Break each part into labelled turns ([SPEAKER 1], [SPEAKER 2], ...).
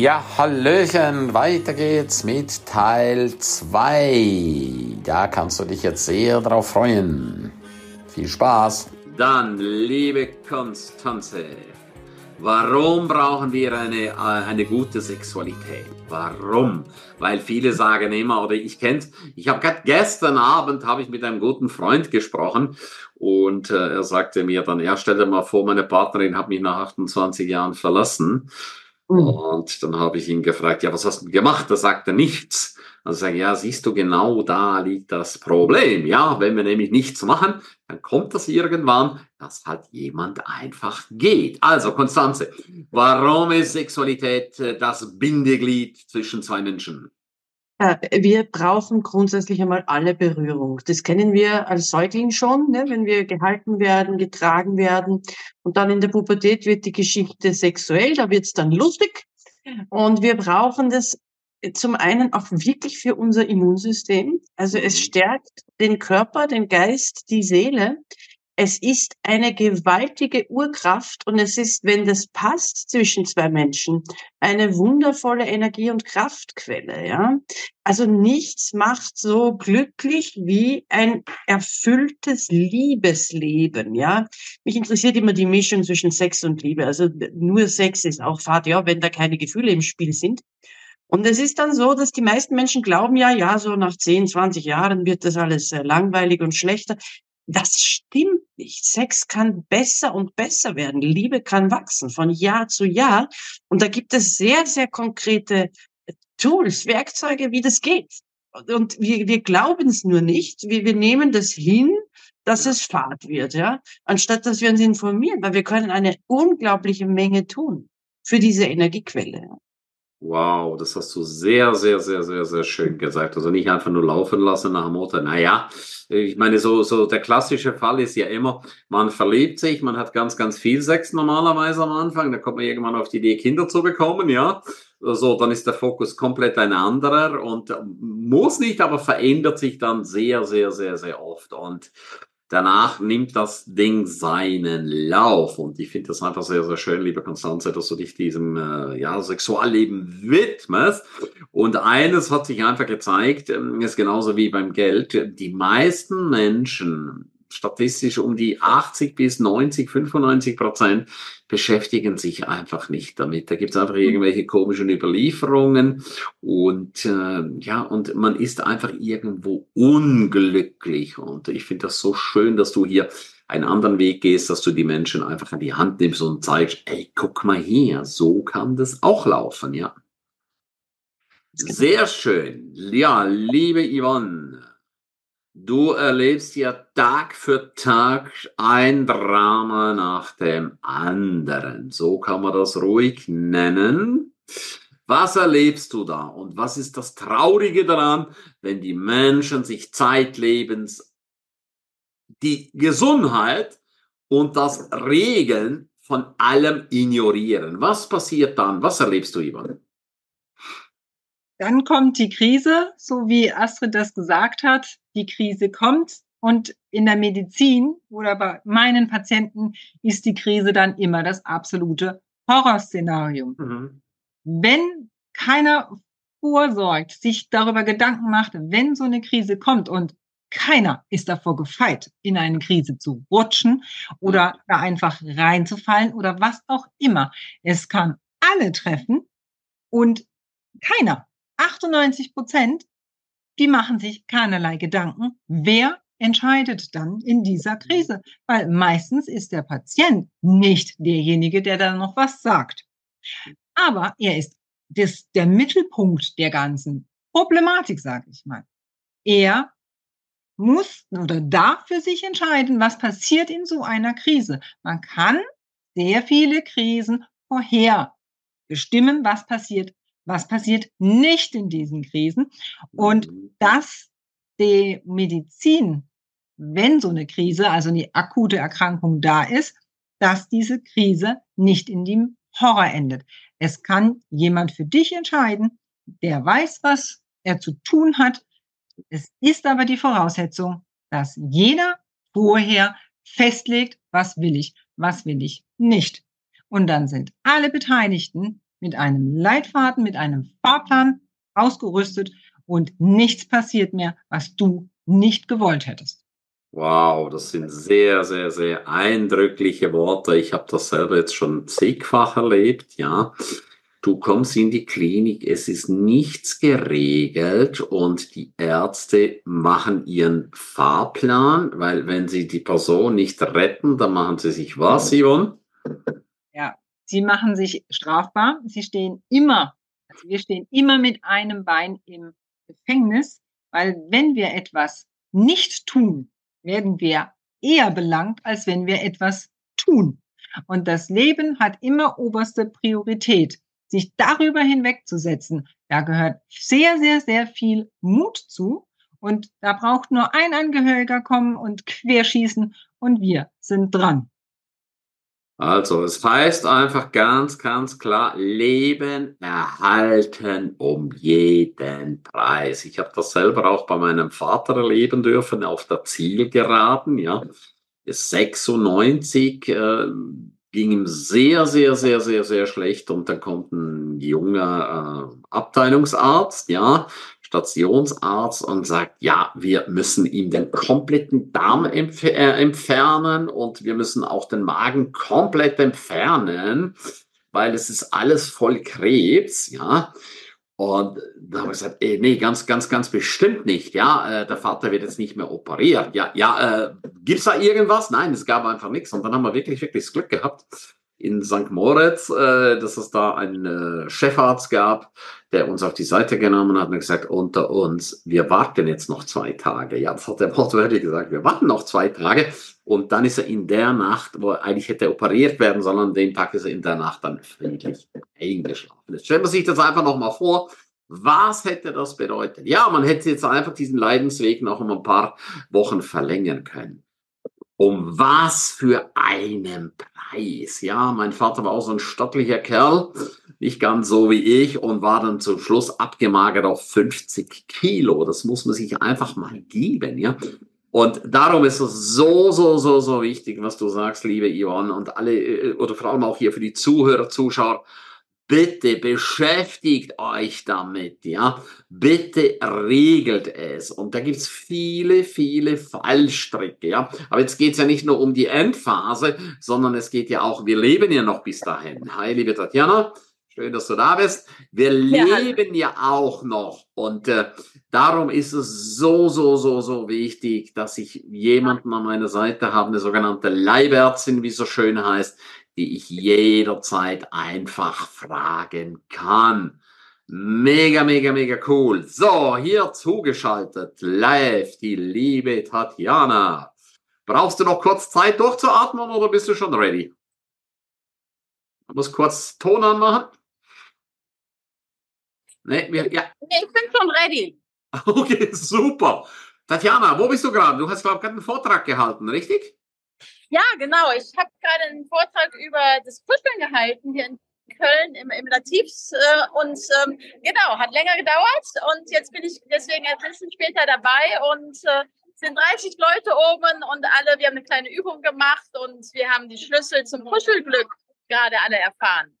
[SPEAKER 1] Ja, Hallöchen, weiter geht's mit Teil 2. Da kannst du dich jetzt sehr drauf freuen. Viel Spaß.
[SPEAKER 2] Dann, liebe Konstanze, warum brauchen wir eine, äh, eine gute Sexualität? Warum? Weil viele sagen immer, oder ich kenn's, ich habe gerade gestern Abend habe ich mit einem guten Freund gesprochen und äh, er sagte mir dann, er stellte mal vor, meine Partnerin hat mich nach 28 Jahren verlassen. Und dann habe ich ihn gefragt, ja, was hast du gemacht? Da sagt er nichts. Also sage ich, ja, siehst du, genau da liegt das Problem. Ja, wenn wir nämlich nichts machen, dann kommt das irgendwann, dass halt jemand einfach geht. Also, Konstanze, warum ist Sexualität äh, das Bindeglied zwischen zwei Menschen?
[SPEAKER 3] Äh, wir brauchen grundsätzlich einmal alle Berührung. Das kennen wir als Säugling schon, ne? wenn wir gehalten werden, getragen werden. Und dann in der Pubertät wird die Geschichte sexuell, da wird es dann lustig. Und wir brauchen das zum einen auch wirklich für unser Immunsystem. Also es stärkt den Körper, den Geist, die Seele. Es ist eine gewaltige Urkraft und es ist, wenn das passt zwischen zwei Menschen, eine wundervolle Energie- und Kraftquelle, ja. Also nichts macht so glücklich wie ein erfülltes Liebesleben, ja. Mich interessiert immer die Mischung zwischen Sex und Liebe. Also nur Sex ist auch Fahrt, ja, wenn da keine Gefühle im Spiel sind. Und es ist dann so, dass die meisten Menschen glauben ja, ja, so nach 10, 20 Jahren wird das alles äh, langweilig und schlechter. Das stimmt nicht. Sex kann besser und besser werden. Liebe kann wachsen von Jahr zu Jahr. Und da gibt es sehr, sehr konkrete äh, Tools, Werkzeuge, wie das geht. Und wir, wir glauben es nur nicht. Wir, wir nehmen das hin, dass es Fahrt wird, ja, anstatt dass wir uns informieren, weil wir können eine unglaubliche Menge tun für diese Energiequelle.
[SPEAKER 2] Wow, das hast du sehr, sehr, sehr, sehr, sehr schön gesagt. Also nicht einfach nur laufen lassen nach dem Motto, naja, ich meine, so, so der klassische Fall ist ja immer, man verliebt sich, man hat ganz, ganz viel Sex normalerweise am Anfang, dann kommt man irgendwann auf die Idee, Kinder zu bekommen, ja. So, dann ist der Fokus komplett ein anderer und muss nicht, aber verändert sich dann sehr, sehr, sehr, sehr oft. Und danach nimmt das Ding seinen Lauf. Und ich finde das einfach sehr, sehr schön, liebe Konstanze, dass du dich diesem äh, ja, Sexualleben widmest. Und eines hat sich einfach gezeigt, ähm, ist genauso wie beim Geld. Die meisten Menschen statistisch um die 80 bis 90, 95 Prozent beschäftigen sich einfach nicht damit. Da gibt es einfach mhm. irgendwelche komischen Überlieferungen und äh, ja, und man ist einfach irgendwo unglücklich. Und ich finde das so schön, dass du hier einen anderen Weg gehst, dass du die Menschen einfach an die Hand nimmst und zeigst, ey, guck mal hier, so kann das auch laufen, ja. Sehr schön. Ja, liebe Yvonne, Du erlebst ja Tag für Tag ein Drama nach dem anderen. So kann man das ruhig nennen. Was erlebst du da? Und was ist das Traurige daran, wenn die Menschen sich zeitlebens die Gesundheit und das Regeln von allem ignorieren? Was passiert dann? Was erlebst du, Ivan?
[SPEAKER 4] Dann kommt die Krise, so wie Astrid das gesagt hat. Die Krise kommt und in der Medizin oder bei meinen Patienten ist die Krise dann immer das absolute Horrorszenario. Mhm. Wenn keiner vorsorgt, sich darüber Gedanken macht, wenn so eine Krise kommt und keiner ist davor gefeit, in eine Krise zu rutschen oder da einfach reinzufallen oder was auch immer. Es kann alle treffen und keiner 98 Prozent, die machen sich keinerlei Gedanken, wer entscheidet dann in dieser Krise. Weil meistens ist der Patient nicht derjenige, der da noch was sagt. Aber er ist das, der Mittelpunkt der ganzen Problematik, sage ich mal. Er muss oder darf für sich entscheiden, was passiert in so einer Krise. Man kann sehr viele Krisen vorher bestimmen, was passiert was passiert nicht in diesen Krisen und mhm. dass die Medizin, wenn so eine Krise, also eine akute Erkrankung da ist, dass diese Krise nicht in dem Horror endet. Es kann jemand für dich entscheiden, der weiß, was er zu tun hat. Es ist aber die Voraussetzung, dass jeder vorher festlegt, was will ich, was will ich nicht. Und dann sind alle Beteiligten mit einem Leitfaden, mit einem Fahrplan ausgerüstet und nichts passiert mehr, was du nicht gewollt hättest.
[SPEAKER 2] Wow, das sind sehr, sehr, sehr eindrückliche Worte. Ich habe das selber jetzt schon zigfach erlebt, ja. Du kommst in die Klinik, es ist nichts geregelt und die Ärzte machen ihren Fahrplan, weil wenn sie die Person nicht retten, dann machen sie sich was, Yvonne?
[SPEAKER 4] Sie machen sich strafbar. Sie stehen immer, also wir stehen immer mit einem Bein im Gefängnis, weil wenn wir etwas nicht tun, werden wir eher belangt, als wenn wir etwas tun. Und das Leben hat immer oberste Priorität. Sich darüber hinwegzusetzen, da gehört sehr, sehr, sehr viel Mut zu. Und da braucht nur ein Angehöriger kommen und querschießen und wir sind dran.
[SPEAKER 2] Also, es heißt einfach ganz, ganz klar, Leben erhalten um jeden Preis. Ich habe das selber auch bei meinem Vater erleben dürfen auf der Zielgeraden, ja. 96 äh, ging ihm sehr, sehr, sehr, sehr, sehr schlecht und dann kommt ein junger äh, Abteilungsarzt, ja, Stationsarzt und sagt, ja, wir müssen ihm den kompletten Darm entf äh, entfernen und wir müssen auch den Magen komplett entfernen, weil es ist alles voll Krebs, ja. Und da haben wir gesagt, ey, nee, ganz, ganz, ganz bestimmt nicht. Ja, äh, der Vater wird jetzt nicht mehr operiert. Ja, ja, äh, gibt's da irgendwas? Nein, es gab einfach nichts. Und dann haben wir wirklich, wirklich das Glück gehabt in St. Moritz, äh, dass es da einen äh, Chefarzt gab, der uns auf die Seite genommen hat und gesagt, unter uns, wir warten jetzt noch zwei Tage. Ja, das hat er wortwörtlich gesagt, wir warten noch zwei Tage. Und dann ist er in der Nacht, wo er eigentlich hätte operiert werden sollen, an dem Tag ist er in der Nacht dann friedlich eingeschlafen. Jetzt stellt man sich das einfach nochmal vor. Was hätte das bedeutet? Ja, man hätte jetzt einfach diesen Leidensweg noch um ein paar Wochen verlängern können. Um was für einen Preis? Ja, mein Vater war auch so ein stattlicher Kerl, nicht ganz so wie ich und war dann zum Schluss abgemagert auf 50 Kilo. Das muss man sich einfach mal geben, ja. Und darum ist es so, so, so, so wichtig, was du sagst, liebe Yvonne und alle, äh, oder vor allem auch hier für die Zuhörer, Zuschauer Bitte beschäftigt euch damit, ja. Bitte regelt es. Und da gibt's viele, viele Fallstricke, ja. Aber jetzt geht's ja nicht nur um die Endphase, sondern es geht ja auch, wir leben ja noch bis dahin. Hi, liebe Tatjana. Schön, dass du da bist. Wir ja. leben ja auch noch. Und äh, darum ist es so, so, so, so wichtig, dass ich jemanden an meiner Seite habe, eine sogenannte Leibärztin, wie so schön heißt, die ich jederzeit einfach fragen kann. Mega, mega, mega cool. So, hier zugeschaltet, live, die liebe Tatjana. Brauchst du noch kurz Zeit durchzuatmen oder bist du schon ready? Ich muss kurz Ton anmachen.
[SPEAKER 5] Nee, wir, ja. nee, ich bin schon ready.
[SPEAKER 2] Okay, super. Tatjana, wo bist du gerade? Du hast, glaube ich, gerade einen Vortrag gehalten, richtig?
[SPEAKER 5] Ja, genau. Ich habe gerade einen Vortrag über das Kuscheln gehalten hier in Köln im, im Lativs äh, und ähm, genau, hat länger gedauert und jetzt bin ich deswegen ein bisschen später dabei und äh, sind 30 Leute oben und alle, wir haben eine kleine Übung gemacht und wir haben die Schlüssel zum Kuschelglück gerade alle erfahren.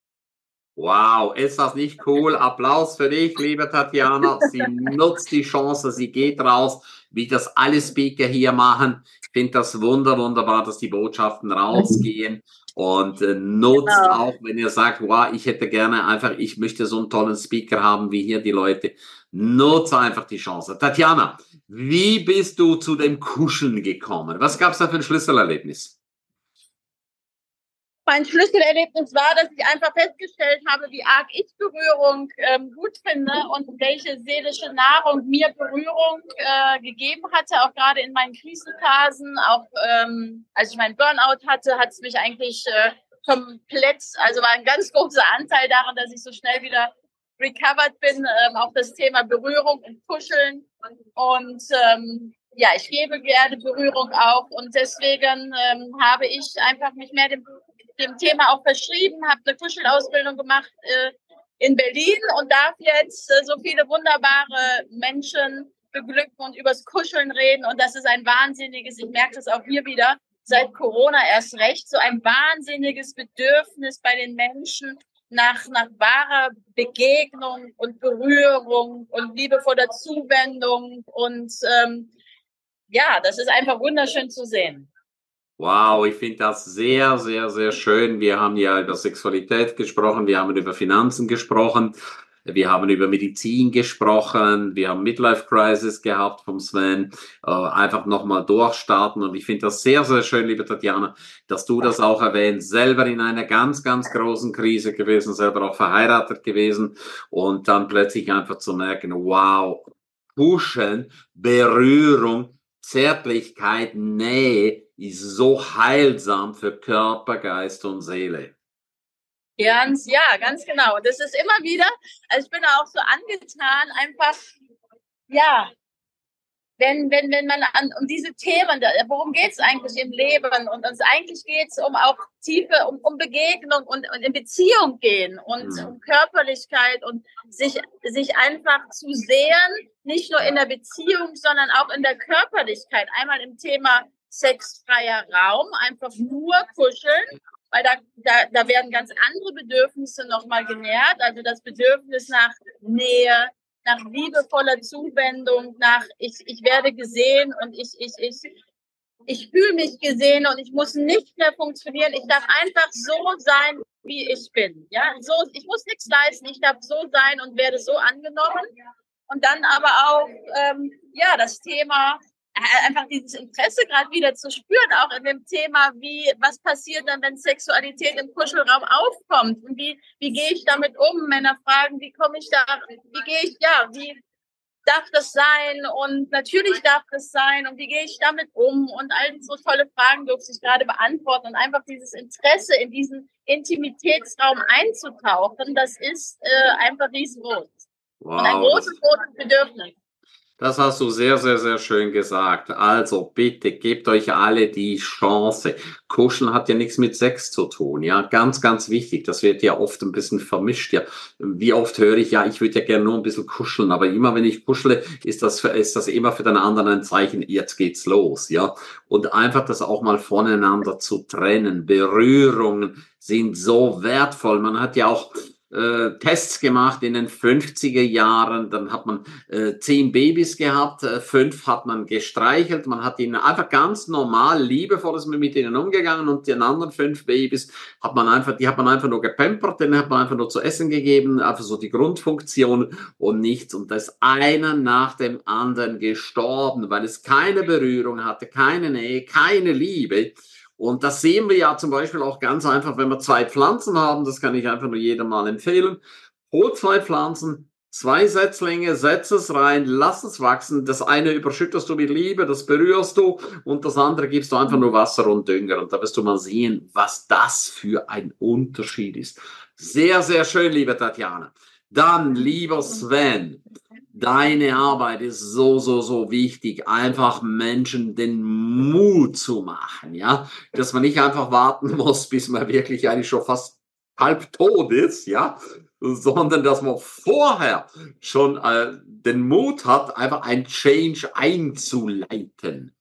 [SPEAKER 2] Wow, ist das nicht cool? Applaus für dich, liebe Tatjana. Sie nutzt die Chance, sie geht raus, wie das alle Speaker hier machen. Ich finde das wunder, wunderbar, dass die Botschaften rausgehen und äh, nutzt genau. auch, wenn ihr sagt, wow, ich hätte gerne einfach, ich möchte so einen tollen Speaker haben wie hier die Leute. Nutze einfach die Chance. Tatjana, wie bist du zu dem Kuscheln gekommen? Was gab es da für ein Schlüsselerlebnis?
[SPEAKER 5] Mein Schlüsselerlebnis war, dass ich einfach festgestellt habe, wie arg ich Berührung ähm, gut finde und welche seelische Nahrung mir Berührung äh, gegeben hatte, auch gerade in meinen Krisenphasen. Auch ähm, als ich meinen Burnout hatte, hat es mich eigentlich äh, komplett, also war ein ganz großer Anteil daran, dass ich so schnell wieder recovered bin, ähm, auch das Thema Berührung und Kuscheln. Und ähm, ja, ich gebe gerne Berührung auch und deswegen ähm, habe ich einfach mich mehr dem dem Thema auch verschrieben, habe eine Kuschelausbildung gemacht äh, in Berlin und darf jetzt äh, so viele wunderbare Menschen beglücken und übers Kuscheln reden. Und das ist ein wahnsinniges, ich merke das auch hier wieder, seit Corona erst recht, so ein wahnsinniges Bedürfnis bei den Menschen, nach, nach wahrer Begegnung und Berührung und liebevoller Zuwendung. Und ähm, ja, das ist einfach wunderschön zu sehen.
[SPEAKER 2] Wow, ich finde das sehr, sehr, sehr schön. Wir haben ja über Sexualität gesprochen, wir haben über Finanzen gesprochen. Wir haben über Medizin gesprochen, wir haben Midlife Crisis gehabt vom Sven, äh, einfach nochmal durchstarten und ich finde das sehr, sehr schön, liebe Tatjana, dass du das auch erwähnst, selber in einer ganz, ganz großen Krise gewesen, selber auch verheiratet gewesen und dann plötzlich einfach zu merken, wow, Pushen, Berührung, Zärtlichkeit, Nähe ist so heilsam für Körper, Geist und Seele.
[SPEAKER 5] Ganz, ja, ganz genau. Das ist immer wieder, also ich bin auch so angetan, einfach, ja, wenn, wenn, wenn man an, um diese Themen, worum geht es eigentlich im Leben? Und uns eigentlich geht es um auch tiefe, um, um Begegnung und, und in Beziehung gehen und mhm. um Körperlichkeit und sich, sich einfach zu sehen, nicht nur in der Beziehung, sondern auch in der Körperlichkeit. Einmal im Thema sexfreier Raum, einfach nur kuscheln weil da, da, da werden ganz andere Bedürfnisse nochmal genährt. Also das Bedürfnis nach Nähe, nach liebevoller Zuwendung, nach ich, ich werde gesehen und ich, ich, ich, ich fühle mich gesehen und ich muss nicht mehr funktionieren. Ich darf einfach so sein, wie ich bin. Ja, so, ich muss nichts leisten. Ich darf so sein und werde so angenommen. Und dann aber auch, ähm, ja, das Thema einfach dieses Interesse gerade wieder zu spüren, auch in dem Thema, wie, was passiert dann, wenn Sexualität im Kuschelraum aufkommt? Und wie, wie gehe ich damit um? Männer fragen, wie komme ich da, wie gehe ich, ja, wie darf das sein? Und natürlich darf das sein. Und wie gehe ich damit um? Und all so tolle Fragen durfte ich gerade beantworten. Und einfach dieses Interesse in diesen Intimitätsraum einzutauchen, das ist äh, einfach riesengroß. Wow, und ein großes, großes Bedürfnis.
[SPEAKER 2] Das hast du sehr, sehr, sehr schön gesagt. Also bitte gebt euch alle die Chance. Kuscheln hat ja nichts mit Sex zu tun. Ja, ganz, ganz wichtig. Das wird ja oft ein bisschen vermischt. Ja, wie oft höre ich, ja, ich würde ja gerne nur ein bisschen kuscheln. Aber immer wenn ich kuschle, ist das, ist das immer für den anderen ein Zeichen, jetzt geht's los. Ja, und einfach das auch mal voneinander zu trennen. Berührungen sind so wertvoll. Man hat ja auch äh, Tests gemacht in den 50er Jahren. Dann hat man äh, zehn Babys gehabt, äh, fünf hat man gestreichelt. Man hat ihnen einfach ganz normal, liebevolles mit ihnen umgegangen und den anderen fünf Babys hat man einfach, die hat man einfach nur gepampert, denen hat man einfach nur zu essen gegeben, einfach so die Grundfunktion und nichts. Und da ist einer nach dem anderen gestorben, weil es keine Berührung hatte, keine Nähe, keine Liebe. Und das sehen wir ja zum Beispiel auch ganz einfach, wenn wir zwei Pflanzen haben, das kann ich einfach nur jedem mal empfehlen. Hol zwei Pflanzen, zwei Setzlinge, setz es rein, lass es wachsen. Das eine überschüttest du mit Liebe, das berührst du und das andere gibst du einfach nur Wasser und Dünger. Und da wirst du mal sehen, was das für ein Unterschied ist. Sehr, sehr schön, liebe Tatjana. Dann, lieber Sven, deine Arbeit ist so, so, so wichtig, einfach Menschen den Mut zu machen, ja, dass man nicht einfach warten muss, bis man wirklich eigentlich schon fast halb tot ist, ja, sondern dass man vorher schon äh, den Mut hat, einfach ein Change einzuleiten.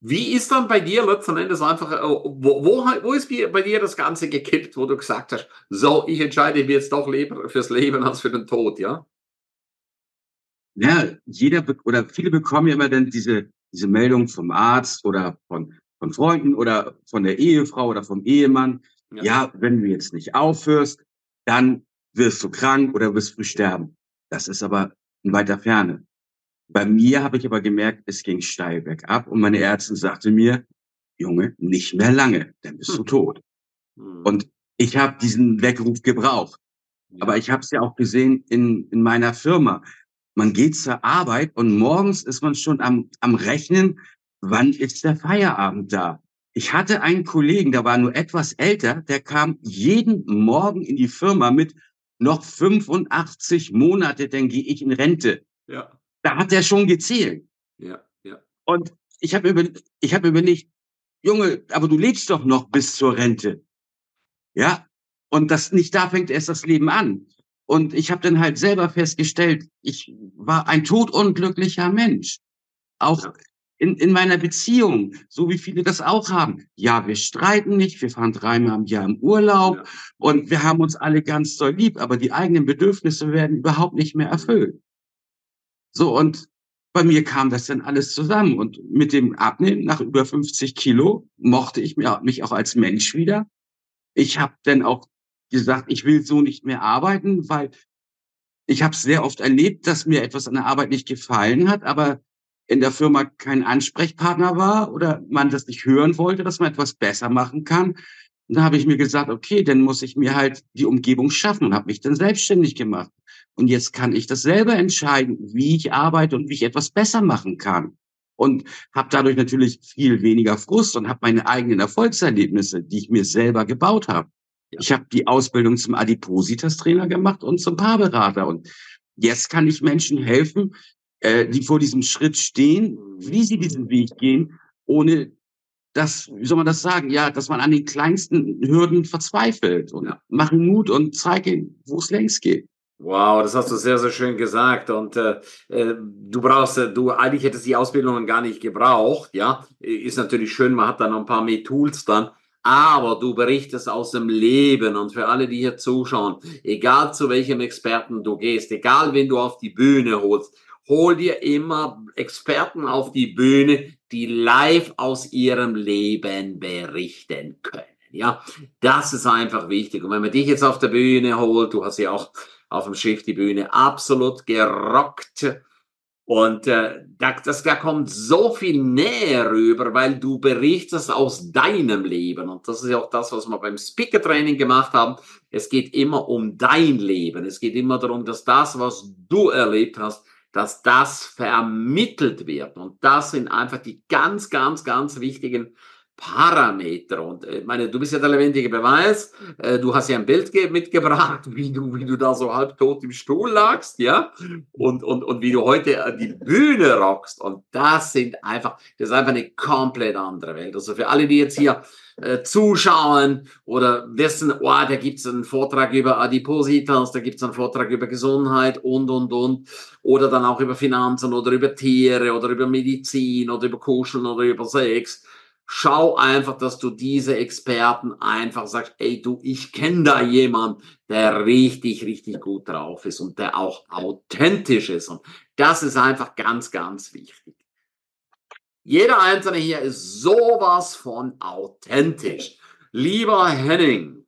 [SPEAKER 2] Wie ist dann bei dir letzten Endes einfach, äh, wo, wo, wo ist bei dir das Ganze gekippt, wo du gesagt hast, so, ich entscheide mich jetzt doch lieber fürs Leben als für den Tod, ja?
[SPEAKER 6] Ja, jeder oder viele bekommen ja immer dann diese, diese Meldung vom Arzt oder von, von Freunden oder von der Ehefrau oder vom Ehemann. Ja. ja, wenn du jetzt nicht aufhörst, dann wirst du krank oder wirst früh sterben. Das ist aber in weiter Ferne. Bei mir habe ich aber gemerkt, es ging steil bergab und meine Ärztin sagte mir, Junge, nicht mehr lange, dann bist du hm. tot. Hm. Und ich habe diesen Weckruf gebraucht. Ja. Aber ich habe es ja auch gesehen in, in meiner Firma. Man geht zur Arbeit und morgens ist man schon am, am Rechnen, wann ist der Feierabend da? Ich hatte einen Kollegen, der war nur etwas älter, der kam jeden Morgen in die Firma mit noch 85 Monate, dann gehe ich in Rente. Ja. Da hat er schon gezählt. Ja, ja. Und ich habe über, ich habe überlegt, Junge, aber du lebst doch noch bis zur Rente. Ja. Und das nicht da fängt erst das Leben an. Und ich habe dann halt selber festgestellt, ich war ein todunglücklicher Mensch. Auch in, in meiner Beziehung, so wie viele das auch haben. Ja, wir streiten nicht, wir fahren dreimal im Jahr im Urlaub ja. und wir haben uns alle ganz doll lieb, aber die eigenen Bedürfnisse werden überhaupt nicht mehr erfüllt. So, und bei mir kam das dann alles zusammen. Und mit dem Abnehmen nach über 50 Kilo mochte ich mich auch als Mensch wieder. Ich habe dann auch gesagt, ich will so nicht mehr arbeiten, weil ich habe sehr oft erlebt, dass mir etwas an der Arbeit nicht gefallen hat, aber in der Firma kein Ansprechpartner war oder man das nicht hören wollte, dass man etwas besser machen kann. Und da habe ich mir gesagt, okay, dann muss ich mir halt die Umgebung schaffen und habe mich dann selbstständig gemacht. Und jetzt kann ich das selber entscheiden, wie ich arbeite und wie ich etwas besser machen kann. Und habe dadurch natürlich viel weniger Frust und habe meine eigenen Erfolgserlebnisse, die ich mir selber gebaut habe. Ich habe die Ausbildung zum Adipositas-Trainer gemacht und zum Paarberater. Und jetzt kann ich Menschen helfen, äh, die vor diesem Schritt stehen, wie sie diesen Weg gehen, ohne dass, wie soll man das sagen, ja, dass man an den kleinsten Hürden verzweifelt und machen Mut und zeigen, wo es längst geht.
[SPEAKER 2] Wow, das hast du sehr, sehr schön gesagt. Und äh, äh du brauchst, äh, du eigentlich hättest die Ausbildungen gar nicht gebraucht, ja. Ist natürlich schön, man hat dann noch ein paar mehr Tools dann. Aber du berichtest aus dem Leben und für alle, die hier zuschauen, egal zu welchem Experten du gehst, egal wen du auf die Bühne holst, hol dir immer Experten auf die Bühne, die live aus ihrem Leben berichten können. Ja, das ist einfach wichtig. Und wenn man dich jetzt auf der Bühne holt, du hast ja auch auf dem Schiff die Bühne absolut gerockt. Und äh, da, das, da kommt so viel näher rüber, weil du berichtest aus deinem Leben. Und das ist ja auch das, was wir beim Speaker-Training gemacht haben. Es geht immer um dein Leben. Es geht immer darum, dass das, was du erlebt hast, dass das vermittelt wird. Und das sind einfach die ganz, ganz, ganz wichtigen Parameter. Und äh, meine, du bist ja der lebendige Beweis. Äh, du hast ja ein Bild mitgebracht, wie du, wie du da so halbtot im Stuhl lagst, ja, und, und, und wie du heute die Bühne rockst. Und das sind einfach, das ist einfach eine komplett andere Welt. Also für alle, die jetzt hier äh, zuschauen oder wissen, oh, da gibt's einen Vortrag über Adipositas, da gibt's einen Vortrag über Gesundheit und, und, und. Oder dann auch über Finanzen oder über Tiere oder über Medizin oder über Kuscheln oder über Sex Schau einfach, dass du diese Experten einfach sagst, ey du, ich kenne da jemand, der richtig, richtig gut drauf ist und der auch authentisch ist. Und das ist einfach ganz, ganz wichtig. Jeder Einzelne hier ist sowas von authentisch. Lieber Henning,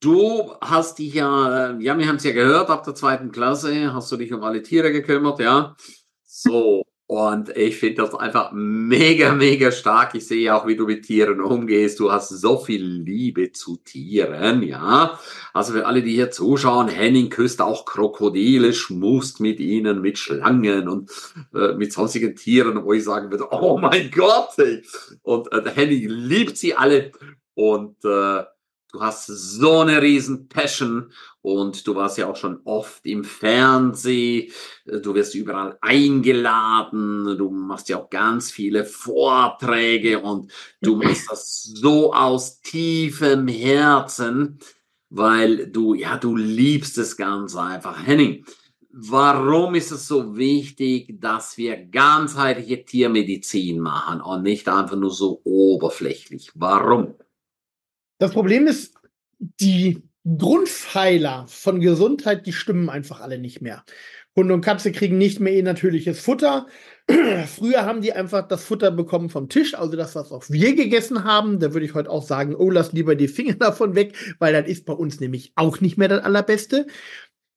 [SPEAKER 2] du hast dich ja, ja, wir haben es ja gehört, ab der zweiten Klasse hast du dich um alle Tiere gekümmert, ja. So, und ich finde das einfach mega, mega stark. Ich sehe auch, wie du mit Tieren umgehst. Du hast so viel Liebe zu Tieren, ja. Also für alle, die hier zuschauen, Henning küsst auch Krokodile, schmust mit ihnen, mit Schlangen und äh, mit sonstigen Tieren, wo ich sagen würde, oh mein Gott. Ey. Und äh, Henning liebt sie alle. Und äh, Du hast so eine riesen Passion und du warst ja auch schon oft im Fernsehen, du wirst überall eingeladen, du machst ja auch ganz viele Vorträge und du machst das so aus tiefem Herzen, weil du, ja, du liebst es ganz einfach. Henning, warum ist es so wichtig, dass wir ganzheitliche Tiermedizin machen und nicht einfach nur so oberflächlich? Warum?
[SPEAKER 7] Das Problem ist, die Grundpfeiler von Gesundheit, die stimmen einfach alle nicht mehr. Hunde und Katze kriegen nicht mehr ihr natürliches Futter. Früher haben die einfach das Futter bekommen vom Tisch, also das, was auch wir gegessen haben. Da würde ich heute auch sagen, oh, lass lieber die Finger davon weg, weil das ist bei uns nämlich auch nicht mehr das Allerbeste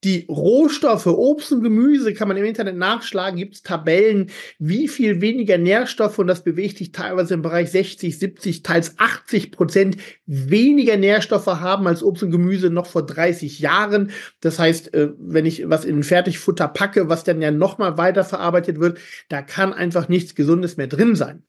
[SPEAKER 7] die Rohstoffe, Obst und Gemüse kann man im Internet nachschlagen, gibt es Tabellen, wie viel weniger Nährstoffe und das bewegt sich teilweise im Bereich 60, 70, teils 80 Prozent weniger Nährstoffe haben als Obst und Gemüse noch vor 30 Jahren. Das heißt, äh, wenn ich was in Fertigfutter packe, was dann ja nochmal weiterverarbeitet wird, da kann einfach nichts Gesundes mehr drin sein.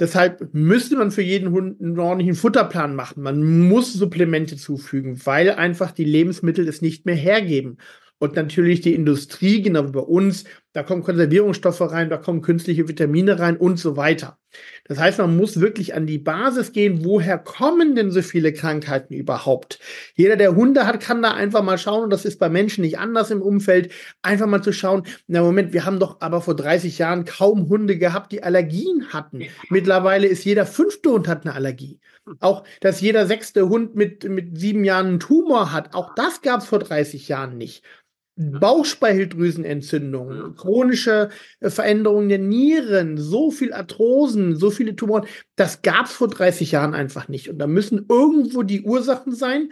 [SPEAKER 7] Deshalb müsste man für jeden Hund einen ordentlichen Futterplan machen. Man muss Supplemente zufügen, weil einfach die Lebensmittel es nicht mehr hergeben. Und natürlich die Industrie, genau wie bei uns, da kommen Konservierungsstoffe rein, da kommen künstliche Vitamine rein und so weiter. Das heißt, man muss wirklich an die Basis gehen, woher kommen denn so viele Krankheiten überhaupt? Jeder, der Hunde hat, kann da einfach mal schauen, und das ist bei Menschen nicht anders im Umfeld, einfach mal zu schauen, na Moment, wir haben doch aber vor 30 Jahren kaum Hunde gehabt, die Allergien hatten. Mittlerweile ist jeder fünfte Hund hat eine Allergie. Auch, dass jeder sechste Hund mit, mit sieben Jahren einen Tumor hat, auch das gab es vor 30 Jahren nicht. Bauchspeicheldrüsenentzündung, chronische äh, Veränderungen der Nieren, so viel Arthrosen, so viele Tumoren, das gab es vor 30 Jahren einfach nicht. Und da müssen irgendwo die Ursachen sein.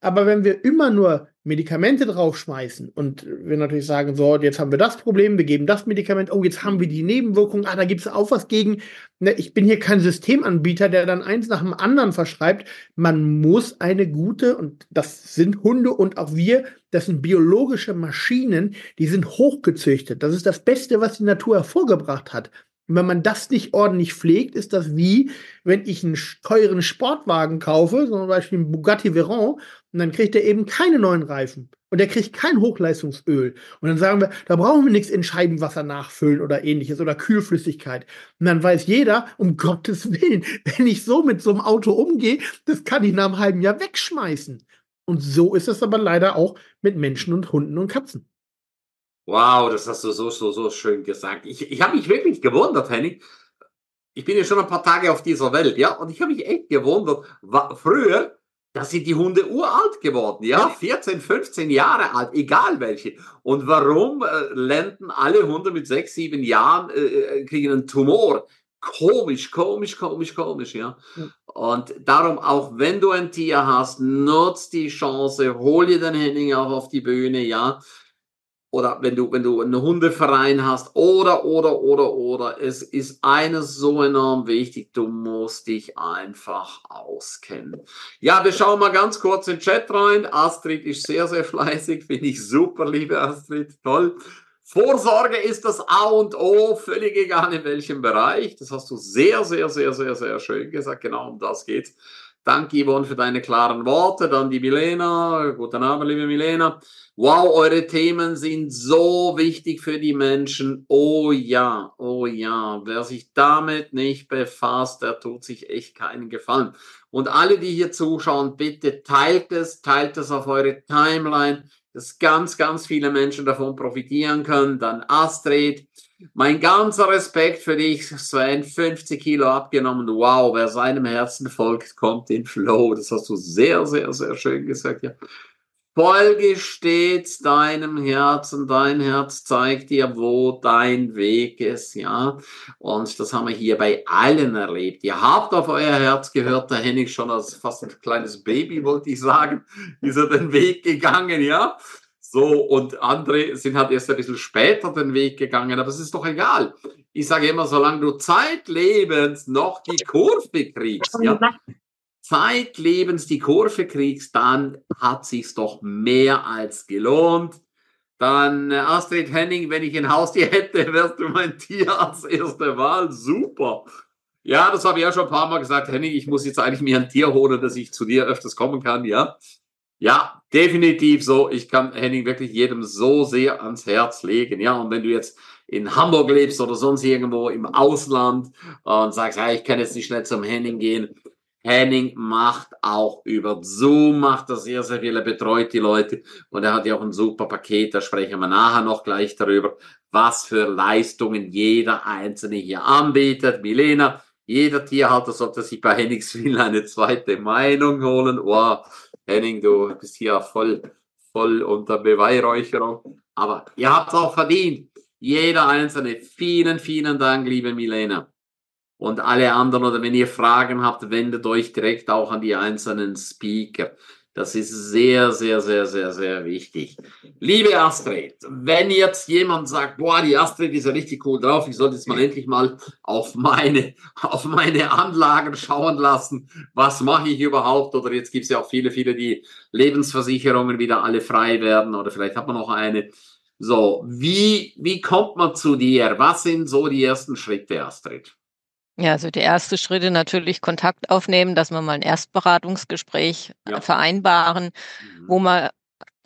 [SPEAKER 7] Aber wenn wir immer nur Medikamente draufschmeißen und wir natürlich sagen, so, jetzt haben wir das Problem, wir geben das Medikament, oh, jetzt haben wir die Nebenwirkung, ah, da gibt es auch was gegen. Ne, ich bin hier kein Systemanbieter, der dann eins nach dem anderen verschreibt. Man muss eine gute, und das sind Hunde und auch wir, das sind biologische Maschinen, die sind hochgezüchtet. Das ist das Beste, was die Natur hervorgebracht hat. Und wenn man das nicht ordentlich pflegt, ist das wie, wenn ich einen teuren Sportwagen kaufe, zum Beispiel einen Bugatti Veyron, und dann kriegt er eben keine neuen Reifen. Und er kriegt kein Hochleistungsöl. Und dann sagen wir, da brauchen wir nichts in Scheibenwasser nachfüllen oder ähnliches oder Kühlflüssigkeit. Und dann weiß jeder, um Gottes Willen, wenn ich so mit so einem Auto umgehe, das kann ich nach einem halben Jahr wegschmeißen. Und so ist es aber leider auch mit Menschen und Hunden und Katzen.
[SPEAKER 2] Wow, das hast du so, so, so schön gesagt. Ich, ich habe mich wirklich gewundert, Henning. Ich bin ja schon ein paar Tage auf dieser Welt, ja, und ich habe mich echt gewundert. Früher, da sind die Hunde uralt geworden, ja, 14, 15 Jahre alt, egal welche. Und warum äh, landen alle Hunde mit sechs, sieben Jahren, äh, äh kriegen einen Tumor? Komisch, komisch, komisch, komisch, ja. Und darum, auch wenn du ein Tier hast, nutz die Chance, hol dir den Henning auch auf die Bühne, ja oder wenn du, wenn du einen Hundeverein hast oder, oder, oder, oder. Es ist eines so enorm wichtig. Du musst dich einfach auskennen. Ja, wir schauen mal ganz kurz in den Chat rein. Astrid ist sehr, sehr fleißig. Finde ich super, liebe Astrid. Toll. Vorsorge ist das A und O, völlig egal in welchem Bereich. Das hast du sehr, sehr, sehr, sehr, sehr schön gesagt. Genau um das geht's. Danke, Yvonne, für deine klaren Worte. Dann die Milena. Guten Abend, liebe Milena. Wow, eure Themen sind so wichtig für die Menschen. Oh ja, oh ja. Wer sich damit nicht befasst, der tut sich echt keinen Gefallen. Und alle, die hier zuschauen, bitte teilt es, teilt es auf eure Timeline, dass ganz, ganz viele Menschen davon profitieren können. Dann Astrid, mein ganzer Respekt für dich, Sven, 50 Kilo abgenommen. Wow, wer seinem Herzen folgt, kommt in Flow. Das hast du sehr, sehr, sehr schön gesagt, ja. Folge stets deinem Herzen, dein Herz zeigt dir, wo dein Weg ist, ja. Und das haben wir hier bei allen erlebt. Ihr habt auf euer Herz gehört, der Henning schon als fast ein kleines Baby, wollte ich sagen, ist er den Weg gegangen, ja. So, und andere sind halt erst ein bisschen später den Weg gegangen, aber es ist doch egal. Ich sage immer, solange du zeitlebens noch die Kurve kriegst, ja, zeitlebens die Kurve kriegst, dann hat sich's doch mehr als gelohnt. Dann äh, Astrid Henning, wenn ich ein Haustier hätte, wärst du mein Tier als erste Wahl. Super. Ja, das habe ich ja schon ein paar Mal gesagt. Henning, ich muss jetzt eigentlich mir ein Tier holen, dass ich zu dir öfters kommen kann, ja. Ja, definitiv so. Ich kann Henning wirklich jedem so sehr ans Herz legen. Ja, und wenn du jetzt in Hamburg lebst oder sonst irgendwo im Ausland und sagst, ja, ich kann jetzt nicht schnell zum Henning gehen. Henning macht auch über Zoom, macht das sehr, sehr viel, er betreut die Leute und er hat ja auch ein super Paket, da sprechen wir nachher noch gleich darüber, was für Leistungen jeder Einzelne hier anbietet. Milena, jeder Tierhalter sollte sich bei Henningsville eine zweite Meinung holen. Wow, Henning, du bist hier voll, voll unter Beweihräucherung. Aber ihr habt es auch verdient. Jeder Einzelne. Vielen, vielen Dank, liebe Milena. Und alle anderen, oder wenn ihr Fragen habt, wendet euch direkt auch an die einzelnen Speaker. Das ist sehr, sehr, sehr, sehr, sehr wichtig. Liebe Astrid, wenn jetzt jemand sagt, boah, die Astrid ist ja richtig cool drauf, ich sollte jetzt mal endlich mal auf meine, auf meine Anlagen schauen lassen, was mache ich überhaupt? Oder jetzt gibt es ja auch viele, viele, die Lebensversicherungen wieder alle frei werden oder vielleicht hat man noch eine. So, wie, wie kommt man zu dir? Was sind so die ersten Schritte, Astrid?
[SPEAKER 8] Ja, also der erste Schritt ist natürlich Kontakt aufnehmen, dass wir mal ein Erstberatungsgespräch äh, ja. vereinbaren, mhm. wo man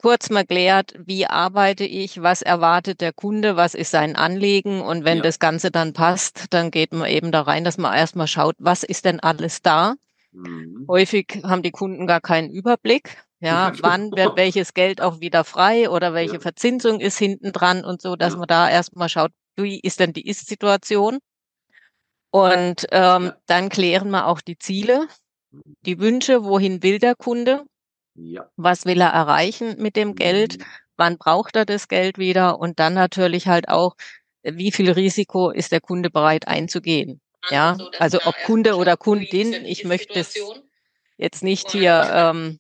[SPEAKER 8] kurz mal klärt, wie arbeite ich, was erwartet der Kunde, was ist sein Anliegen und wenn
[SPEAKER 9] Ja.
[SPEAKER 8] das Ganze dann passt, dann geht man eben da rein, dass man erstmal schaut, was ist denn alles da.
[SPEAKER 9] Mhm.
[SPEAKER 8] Häufig haben die Kunden gar keinen Überblick. Ja,
[SPEAKER 9] Ja,
[SPEAKER 8] wann
[SPEAKER 9] genau.
[SPEAKER 8] wird welches Geld auch wieder frei oder welche
[SPEAKER 9] Ja.
[SPEAKER 8] Verzinsung ist hinten dran und so, dass man da erstmal schaut, wie ist denn die Ist-Situation? Und ähm,
[SPEAKER 9] Ja.
[SPEAKER 8] dann klären wir auch die Ziele, die Wünsche, wohin will der Kunde,
[SPEAKER 9] Ja.
[SPEAKER 8] was will er erreichen mit dem Geld,
[SPEAKER 9] Mhm.
[SPEAKER 8] wann braucht er das Geld wieder und dann natürlich halt auch, wie viel Risiko ist der Kunde bereit einzugehen. Ja, also ob Kunde oder Kundin, ich möchte es jetzt nicht hier, ähm,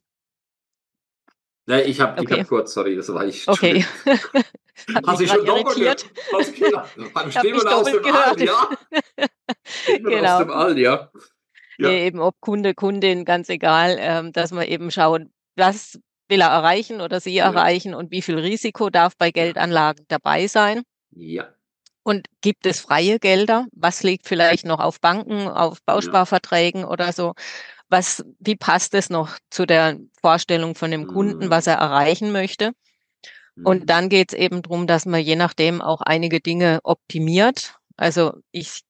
[SPEAKER 9] Nee, ich habe ich
[SPEAKER 8] Okay.
[SPEAKER 9] hab kurz, sorry, das war ich.
[SPEAKER 8] okay. Hat
[SPEAKER 9] Hast du schon doppelt gehört? Hast du gehört? Beim Stimmen aus dem
[SPEAKER 8] gehört.
[SPEAKER 9] Ja.
[SPEAKER 8] Genau.
[SPEAKER 9] aus dem All, ja. Ja.
[SPEAKER 8] Nee, eben ob Kunde, Kundin, ganz egal, ähm, dass man eben schaut, was will er erreichen oder sie
[SPEAKER 9] Ja.
[SPEAKER 8] erreichen und wie viel Risiko darf bei Geldanlagen dabei sein.
[SPEAKER 9] Ja.
[SPEAKER 8] Und gibt es freie Gelder? Was liegt vielleicht noch auf Banken, auf Bausparverträgen oder so? Was, wie passt es noch zu der Vorstellung von dem Kunden, was er erreichen möchte? Und
[SPEAKER 9] Mhm.
[SPEAKER 8] dann geht es eben drum, dass man je nachdem auch einige Dinge optimiert. Also ich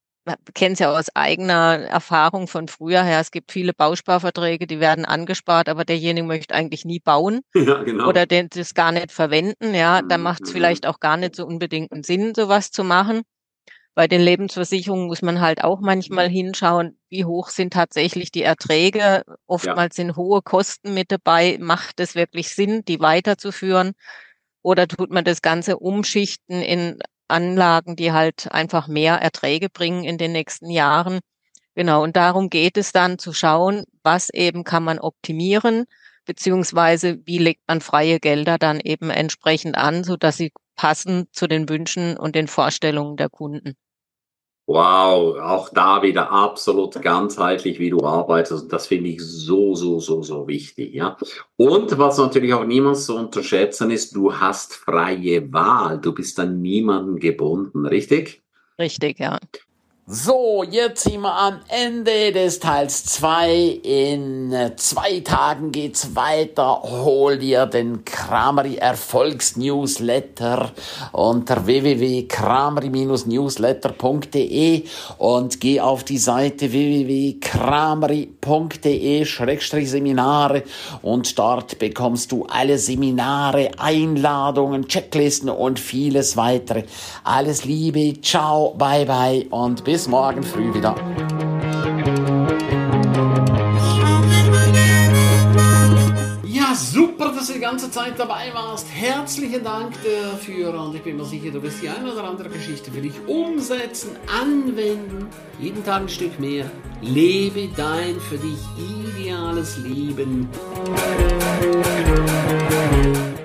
[SPEAKER 8] kenne es ja aus eigener Erfahrung von früher her. Es gibt viele Bausparverträge, die werden angespart, aber derjenige möchte eigentlich nie bauen
[SPEAKER 9] Ja, genau.
[SPEAKER 8] oder den, das gar nicht verwenden. Ja, dann
[SPEAKER 9] Mhm,
[SPEAKER 8] macht es
[SPEAKER 9] mhm.
[SPEAKER 8] vielleicht auch gar nicht so unbedingt einen Sinn, sowas zu machen. Bei den Lebensversicherungen muss man halt auch manchmal hinschauen, wie hoch sind tatsächlich die Erträge. Oftmals sind hohe Kosten mit dabei. Macht es wirklich Sinn, die weiterzuführen? Oder tut man das Ganze umschichten in Anlagen, die halt einfach mehr Erträge bringen in den nächsten Jahren? Genau. Und darum geht es dann zu schauen, was eben kann man optimieren, beziehungsweise wie legt man freie Gelder dann eben entsprechend an, so dass sie passen zu den Wünschen und den Vorstellungen der Kunden.
[SPEAKER 9] Wow, auch da wieder absolut ganzheitlich, wie du arbeitest. Das finde ich so, so, so, so wichtig, ja. Und was natürlich auch niemals zu unterschätzen ist, du hast freie Wahl. Du bist an niemanden gebunden, richtig?
[SPEAKER 8] Richtig, ja.
[SPEAKER 2] So, jetzt sind wir am Ende des Teils 2. In zwei Tagen geht's weiter. Hol dir den Kramery Erfolgsnewsletter unter www.kramery-newsletter.de und geh auf die Seite www.kramery.de-seminare und dort bekommst du alle Seminare, Einladungen, Checklisten und vieles weitere. Alles Liebe, ciao, bye bye und bis morgen früh wieder. Ja, super, dass du die ganze Zeit dabei warst. Herzlichen Dank dafür und ich bin mir sicher, du wirst die eine oder andere Geschichte für dich umsetzen, anwenden. Jeden Tag ein Stück mehr. Lebe dein für dich ideales Leben.